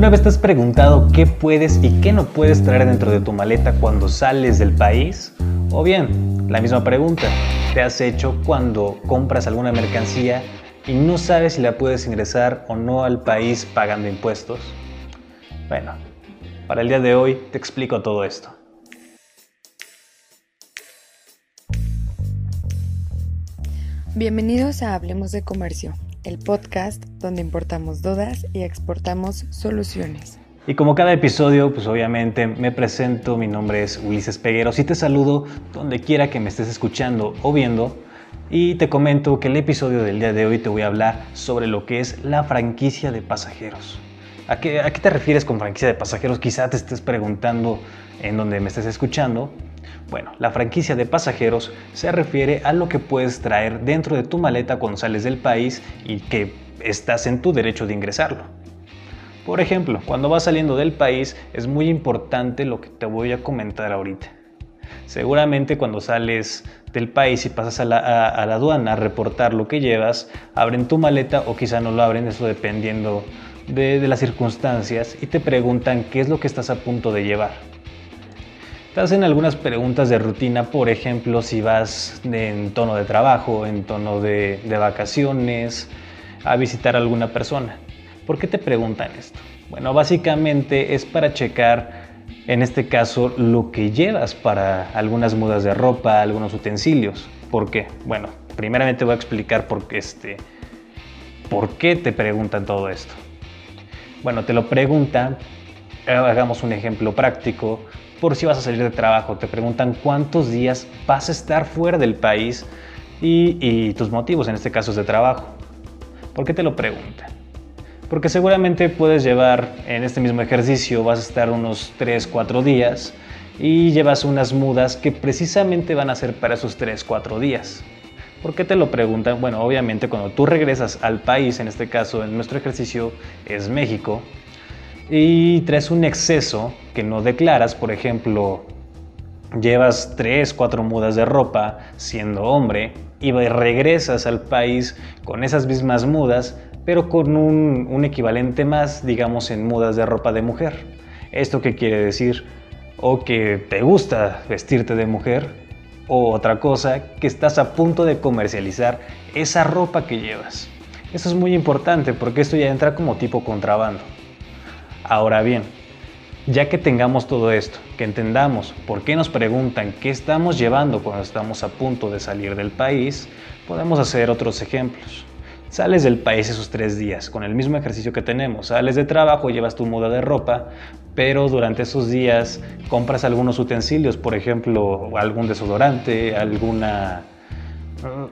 ¿Alguna vez te has preguntado qué puedes y qué no puedes traer dentro de tu maleta cuando sales del país? O bien, la misma pregunta, ¿te has hecho cuando compras alguna mercancía y no sabes si la puedes ingresar o no al país pagando impuestos? Bueno, para el día de hoy te explico todo esto. Bienvenidos a Hablemos de Comercio, el podcast donde importamos dudas y exportamos soluciones. Y como cada episodio, pues obviamente me presento, mi nombre es Ulises Pegueros y te saludo donde quiera que me estés escuchando o viendo. Y te comento que el episodio del día de hoy te voy a hablar sobre lo que es la franquicia de pasajeros. ¿A qué, ¿A qué, te refieres con franquicia de pasajeros? Quizá te estés preguntando en donde me estés escuchando. Bueno, la franquicia de pasajeros se refiere a lo que puedes traer dentro de tu maleta cuando sales del país y que estás en tu derecho de ingresarlo. Por ejemplo, cuando vas saliendo del país es muy importante lo que te voy a comentar ahorita. Seguramente cuando sales del país y pasas a la, aduana a reportar lo que llevas, abren tu maleta o quizá no lo abren, eso dependiendo de las circunstancias, y te preguntan qué es lo que estás a punto de llevar. Te hacen algunas preguntas de rutina, por ejemplo, si vas en tono de trabajo, en tono de, vacaciones, a visitar a alguna persona. ¿Por qué te preguntan esto? Bueno, básicamente es para checar, en este caso, lo que llevas para algunas mudas de ropa, algunos utensilios. ¿Por qué? Bueno, primeramente voy a explicar por qué, este, por qué te preguntan todo esto. Bueno, te lo preguntan, hagamos un ejemplo práctico, por si vas a salir de trabajo. Te preguntan cuántos días vas a estar fuera del país y, tus motivos, en este caso es de trabajo. ¿Por qué te lo preguntan? Porque seguramente puedes llevar en este mismo ejercicio, vas a estar unos 3, 4 días y llevas unas mudas que precisamente van a ser para esos 3, 4 días. ¿Por qué te lo preguntan? Bueno, obviamente cuando tú regresas al país, en este caso en nuestro ejercicio es México, y traes un exceso que no declaras, por ejemplo, llevas tres, cuatro mudas de ropa siendo hombre y regresas al país con esas mismas mudas, pero con un, un equivalente más, digamos, en mudas de ropa de mujer. ¿Esto qué quiere decir? O que te gusta vestirte de mujer, o otra cosa, que estás a punto de comercializar esa ropa que llevas. Eso es muy importante porque esto ya entra como tipo contrabando. Ahora bien, ya que tengamos todo esto, que entendamos por qué nos preguntan qué estamos llevando cuando estamos a punto de salir del país, podemos hacer otros ejemplos. Sales del país esos tres días con el mismo ejercicio que tenemos. Sales de trabajo, llevas tu muda de ropa, pero durante esos días compras algunos utensilios, por ejemplo, algún desodorante, alguna,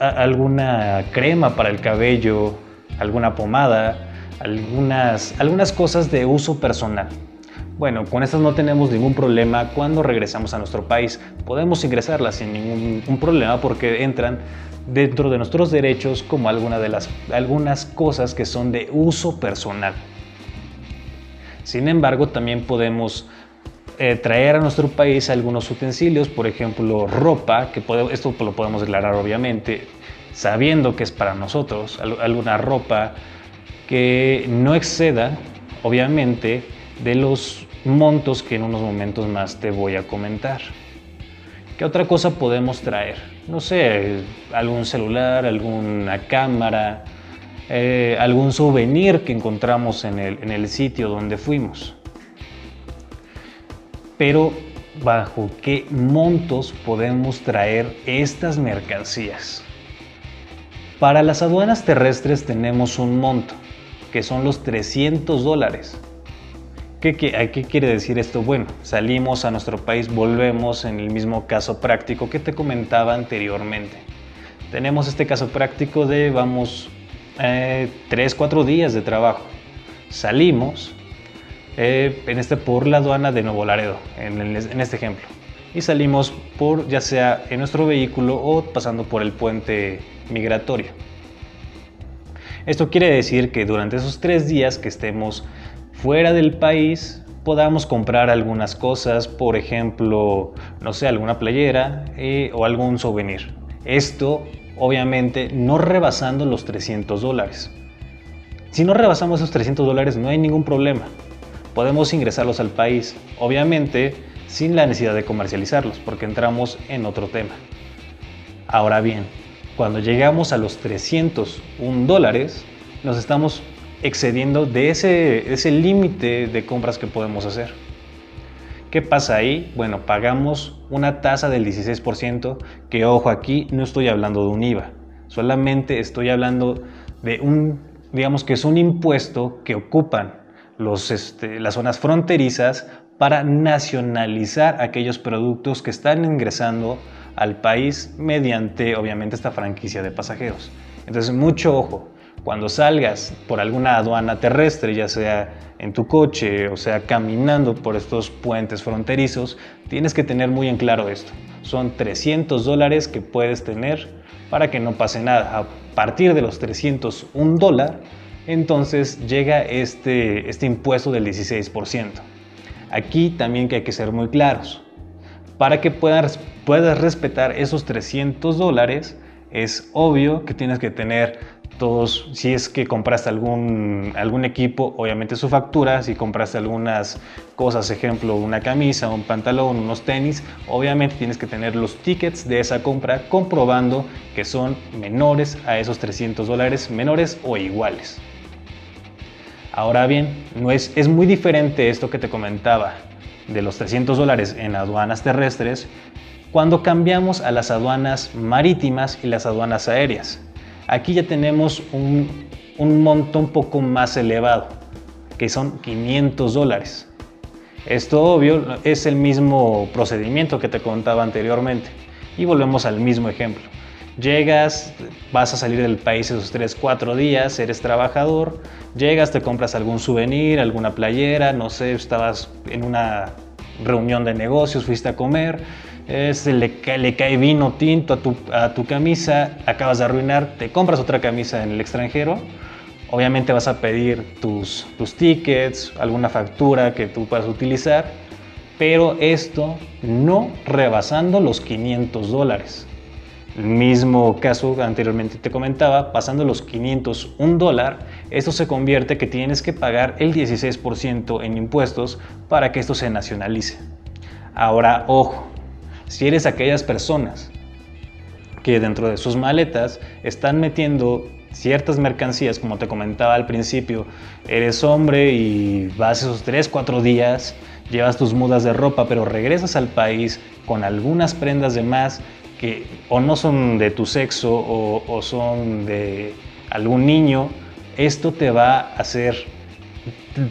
alguna crema para el cabello, alguna pomada, algunas, algunas cosas de uso personal. Bueno, con estas no tenemos ningún problema cuando regresamos a nuestro país. Podemos ingresarlas sin ningún problema porque entran dentro de nuestros derechos como alguna de las, algunas cosas que son de uso personal. Sin embargo, también podemos eh, traer a nuestro país algunos utensilios, por ejemplo, ropa, que esto lo podemos declarar obviamente, sabiendo que es para nosotros, alguna ropa, que no exceda, obviamente, de los montos que en unos momentos más te voy a comentar. ¿Qué otra cosa podemos traer? No sé, algún celular, alguna cámara, eh, algún souvenir que encontramos en el, en el sitio donde fuimos. Pero, ¿bajo qué montos podemos traer estas mercancías? Para las aduanas terrestres tenemos un monto que son los 300 dólares. ¿Qué, quiere decir esto? Bueno, salimos a nuestro país, volvemos en el mismo caso práctico que te comentaba anteriormente. Tenemos este caso práctico de, vamos, eh, 3, 4 días de trabajo. Salimos eh, en este, por la aduana de Nuevo Laredo, en este ejemplo. Y salimos por, ya sea en nuestro vehículo o pasando por el puente migratorio. Esto quiere decir que durante esos tres días que estemos fuera del país podamos comprar algunas cosas, por ejemplo, no sé, alguna playera eh, o algún souvenir. Esto obviamente no rebasando los 300 dólares. Si no rebasamos esos 300 dólares no hay ningún problema. podemos ingresarlos al país, obviamente sin la necesidad de comercializarlos, porque entramos en otro tema. Ahora bien, cuando llegamos a los 301 dólares, nos estamos excediendo de ese, ese límite de compras que podemos hacer. ¿Qué pasa ahí? Bueno, pagamos una tasa del 16%, que ojo aquí, no estoy hablando de un IVA, solamente estoy hablando de un, digamos que es un impuesto que ocupan los, este, las zonas fronterizas para nacionalizar aquellos productos que están ingresando al país mediante, obviamente, esta franquicia de pasajeros. Entonces, mucho ojo, cuando salgas por alguna aduana terrestre, ya sea en tu coche o sea caminando por estos puentes fronterizos, tienes que tener muy en claro esto. Son 300 dólares que puedes tener para que no pase nada. A partir de los 301 dólar, entonces llega este, este impuesto del 16%. Aquí también que hay que ser muy claros. Para que puedas, puedas respetar esos 300 dólares, es obvio que tienes que tener todos, si es que compraste algún, algún equipo, obviamente su factura, si compraste algunas cosas, ejemplo, una camisa, un pantalón, unos tenis, obviamente tienes que tener los tickets de esa compra comprobando que son menores a esos 300 dólares, menores o iguales. Ahora bien, no es, es muy diferente esto que te comentaba de los 300 dólares en aduanas terrestres cuando cambiamos a las aduanas marítimas y las aduanas aéreas. Aquí ya tenemos un, monto un poco más elevado, que son 500 dólares. Esto obvio es el mismo procedimiento que te contaba anteriormente. Y volvemos al mismo ejemplo. Llegas, vas a salir del país esos 3, 4 días, eres trabajador, llegas, te compras algún souvenir, alguna playera, no sé, estabas en una reunión de negocios, fuiste a comer, le, cae vino tinto a tu, camisa, acabas de arruinar, te compras otra camisa en el extranjero, obviamente vas a pedir tus, tus tickets, alguna factura que tú puedas utilizar, pero esto no rebasando los 500 dólares. El mismo caso anteriormente te comentaba, pasando los 501 dólar, esto se convierte que tienes que pagar el 16% en impuestos para que esto se nacionalice. Ahora, ojo, si eres aquellas personas que dentro de sus maletas están metiendo ciertas mercancías, como te comentaba al principio, eres hombre y vas esos 3, 4 días, llevas tus mudas de ropa, pero regresas al país con algunas prendas de más que o no son de tu sexo o, son de algún niño, esto te va a hacer,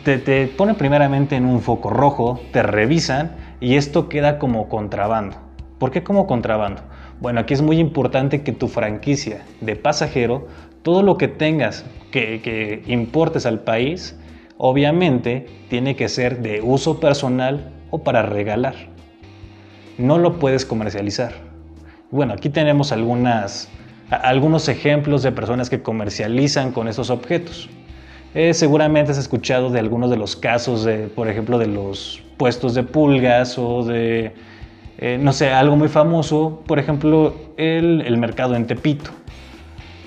te, te pone primeramente en un foco rojo, te revisan y esto queda como contrabando. ¿Por qué como contrabando? Bueno, aquí es muy importante que tu franquicia de pasajero, todo lo que tengas que, importes al país, obviamente tiene que ser de uso personal o para regalar. No lo puedes comercializar. Bueno, aquí tenemos algunos ejemplos de personas que comercializan con esos objetos. Eh, seguramente has escuchado de algunos de los casos, de, por ejemplo, de los puestos de pulgas o de, eh, no sé, algo muy famoso, por ejemplo, el, mercado en Tepito.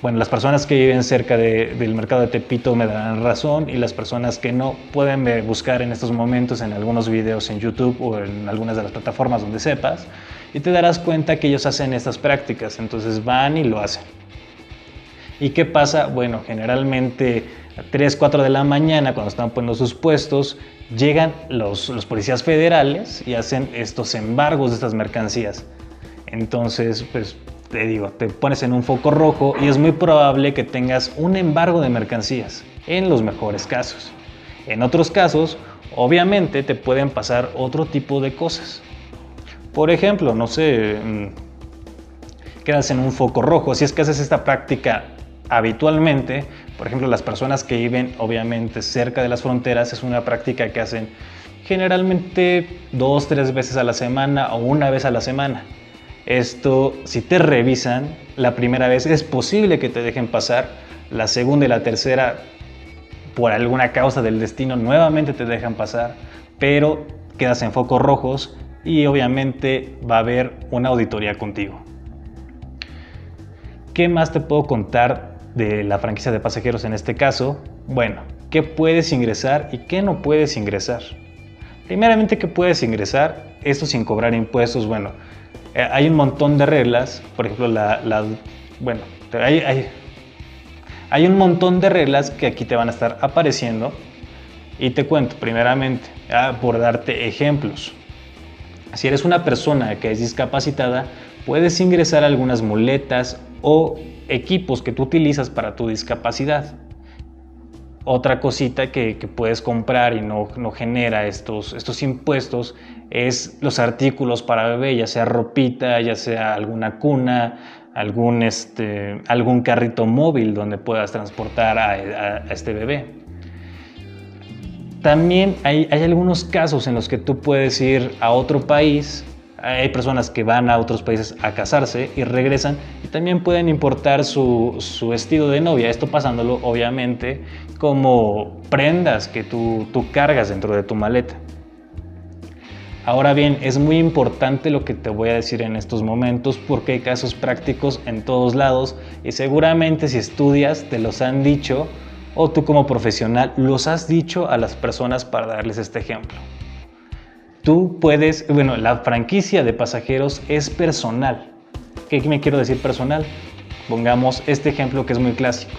Bueno, las personas que viven cerca del mercado de Tepito me darán razón y las personas que no pueden buscar en estos momentos en algunos videos en YouTube o en algunas de las plataformas donde sepas y te darás cuenta que ellos hacen estas prácticas, entonces van y lo hacen. ¿Y qué pasa? Bueno, generalmente a 3, 4 de la mañana, cuando están poniendo sus puestos, llegan los, los policías federales y hacen estos embargos de estas mercancías. Entonces, pues te digo, te pones en un foco rojo y es muy probable que tengas un embargo de mercancías, en los mejores casos. En otros casos, obviamente te pueden pasar otro tipo de cosas. Por ejemplo, no sé, mm, quedas en un foco rojo. Si es que haces esta práctica habitualmente, por ejemplo, las personas que viven obviamente cerca de las fronteras es una práctica que hacen generalmente dos, tres veces a la semana o una vez a la semana. Esto, si te revisan, la primera vez es posible que te dejen pasar, la segunda y la tercera, por alguna causa del destino, nuevamente te dejan pasar, pero quedas en focos rojos y obviamente va a haber una auditoría contigo. ¿Qué más te puedo contar de la franquicia de pasajeros en este caso, bueno, qué puedes ingresar y qué no puedes ingresar. Primeramente, ¿qué puedes ingresar? Esto sin cobrar impuestos. Bueno, eh, hay un montón de reglas. Por ejemplo, la, bueno, hay, hay, hay un montón de reglas que aquí te van a estar apareciendo. Y te cuento, primeramente, ah, por darte ejemplos. Si eres una persona que es discapacitada, puedes ingresar algunas muletas o equipos que tú utilizas para tu discapacidad otra cosita que, puedes comprar y no, no, genera estos, estos impuestos es los artículos para bebé, ya sea ropita, ya sea alguna cuna, algún, este, algún carrito móvil donde puedas transportar a, este bebé. También hay, hay algunos casos en los que tú puedes ir a otro país hay personas que van a otros países a casarse y regresan y también pueden importar su, su vestido de novia, esto pasándolo obviamente como prendas que tú, tú cargas dentro de tu maleta. Ahora bien, es muy importante lo que te voy a decir en estos momentos porque hay casos prácticos en todos lados y seguramente si estudias te los han dicho o tú como profesional los has dicho a las personas para darles este ejemplo. Tú puedes, bueno, la franquicia de pasajeros es personal. ¿Qué me quiero decir personal? Pongamos este ejemplo que es muy clásico.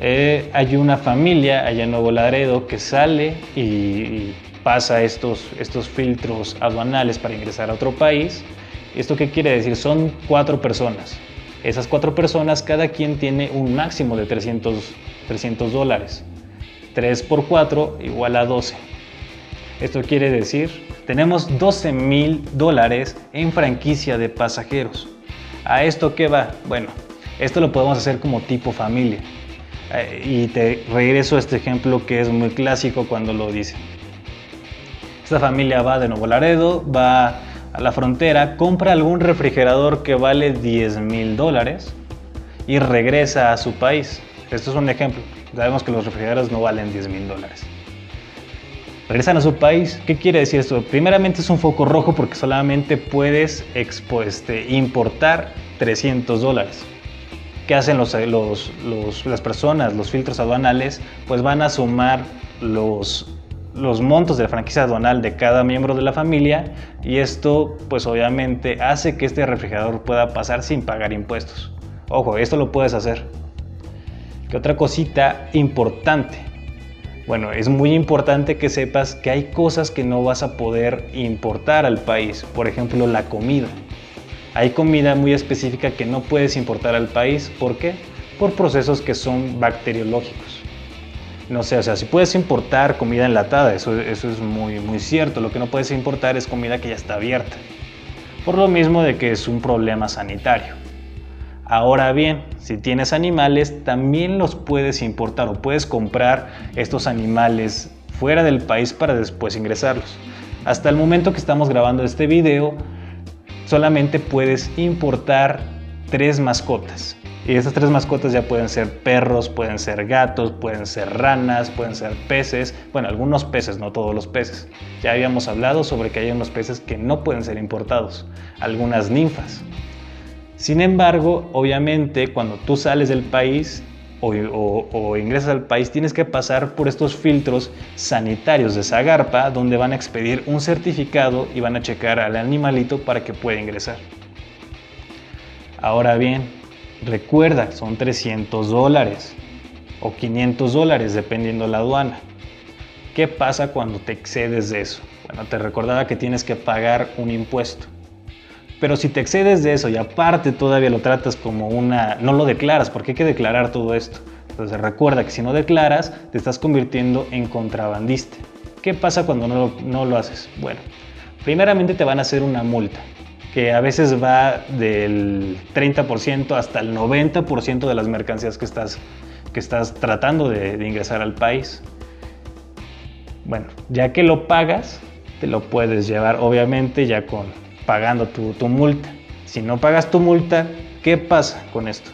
Eh, hay una familia allá en Nuevo Laredo que sale y, pasa estos, estos filtros aduanales para ingresar a otro país. ¿Esto qué quiere decir? Son cuatro personas. Esas cuatro personas, cada quien tiene un máximo de 300, 300 dólares. 3 por 4 igual a 12. Esto quiere decir, tenemos 12 mil dólares en franquicia de pasajeros. ¿A esto qué va? Bueno, esto lo podemos hacer como tipo familia. Y te regreso a este ejemplo que es muy clásico cuando lo dicen. Esta familia va de Nuevo Laredo, va a la frontera, compra algún refrigerador que vale 10 mil dólares y regresa a su país. Esto es un ejemplo. Sabemos que los refrigeradores no valen 10 mil dólares regresan a su país. ¿Qué quiere decir esto? Primeramente es un foco rojo porque solamente puedes este, importar 300 dólares. ¿Qué hacen los, las personas, los filtros aduanales? Pues van a sumar los, los montos de la franquicia aduanal de cada miembro de la familia y esto pues obviamente hace que este refrigerador pueda pasar sin pagar impuestos. Ojo, esto lo puedes hacer. ¿Qué otra cosita importante? Bueno, es muy importante que sepas que hay cosas que no vas a poder importar al país, por ejemplo la comida. Hay comida muy específica que no puedes importar al país, ¿por qué? Por procesos que son bacteriológicos. No sé, o sea, si puedes importar comida enlatada, eso, es muy cierto, lo que no puedes importar es comida que ya está abierta. Por lo mismo de que es un problema sanitario. Ahora bien, si tienes animales, también los puedes importar o puedes comprar estos animales fuera del país para después ingresarlos. Hasta el momento que estamos grabando este video, solamente puedes importar tres mascotas. Y estas tres mascotas ya pueden ser perros, pueden ser gatos, pueden ser ranas, pueden ser peces. Bueno, algunos peces, no todos los peces. Ya habíamos hablado sobre que hay unos peces que no pueden ser importados. Algunas ninfas. Sin embargo, obviamente, cuando tú sales del país o, ingresas al país, tienes que pasar por estos filtros sanitarios de Zagarpa, donde van a expedir un certificado y van a checar al animalito para que pueda ingresar. Ahora bien, recuerda, son 300 dólares o 500 dólares, dependiendo la aduana. ¿Qué pasa cuando te excedes de eso? Bueno, te recordaba que tienes que pagar un impuesto. Pero si te excedes de eso y aparte todavía lo tratas como una... no lo declaras, porque hay que declarar todo esto. Entonces recuerda que si no declaras, te estás convirtiendo en contrabandista. ¿Qué pasa cuando no lo, no lo haces? Bueno, primeramente te van a hacer una multa, que a veces va del 30% hasta el 90% de las mercancías que estás, que estás tratando de, de ingresar al país. Bueno, ya que lo pagas, te lo puedes llevar obviamente ya con pagando tu, multa. Si no pagas tu multa, ¿qué pasa con esto?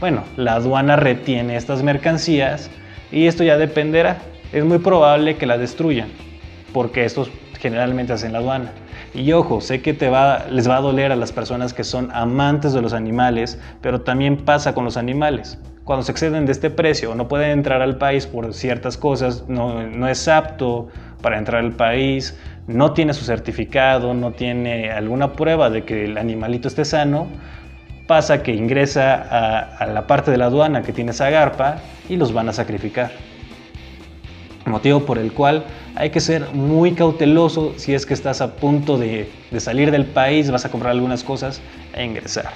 Bueno, la aduana retiene estas mercancías y esto ya dependerá. Es muy probable que la destruyan, porque estos generalmente hacen la aduana. Y ojo, sé que te va, les va a doler a las personas que son amantes de los animales, pero también pasa con los animales. cuando se exceden de este precio o no pueden entrar al país por ciertas cosas, no, no es apto para entrar al país, no tiene su certificado, no tiene alguna prueba de que el animalito esté sano, pasa que ingresa a, la parte de la aduana que tiene esa garpa y los van a sacrificar motivo por el cual hay que ser muy cauteloso si es que estás a punto de, salir del país, vas a comprar algunas cosas e ingresar.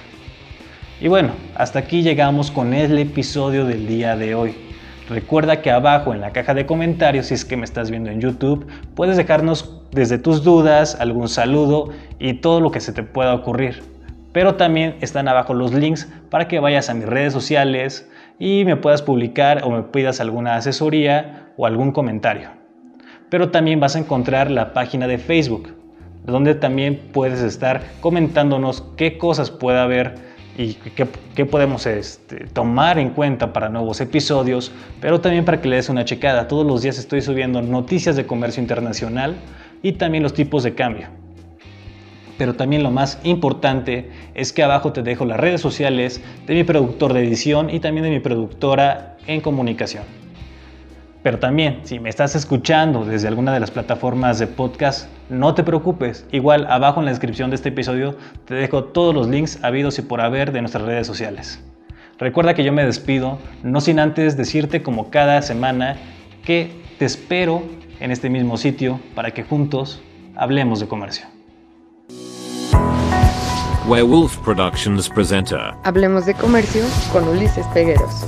Y bueno, hasta aquí llegamos con el episodio del día de hoy. Recuerda que abajo en la caja de comentarios, si es que me estás viendo en YouTube, puedes dejarnos desde tus dudas, algún saludo y todo lo que se te pueda ocurrir. Pero también están abajo los links para que vayas a mis redes sociales y me puedas publicar o me pidas alguna asesoría o algún comentario. Pero también vas a encontrar la página de Facebook, donde también puedes estar comentándonos qué cosas puede haber y qué, podemos este, tomar en cuenta para nuevos episodios, pero también para que le des una checada. Todos los días estoy subiendo noticias de comercio internacional y también los tipos de cambio. Pero también lo más importante es que abajo te dejo las redes sociales de mi productor de edición y también de mi productora en comunicación. Pero también, si me estás escuchando desde alguna de las plataformas de podcast, no te preocupes. Igual abajo en la descripción de este episodio te dejo todos los links habidos y por haber de nuestras redes sociales. Recuerda que yo me despido, no sin antes decirte como cada semana que te espero en este mismo sitio para que juntos hablemos de comercio. Werewolf Productions presenta Hablemos de comercio con Ulises Pegueros.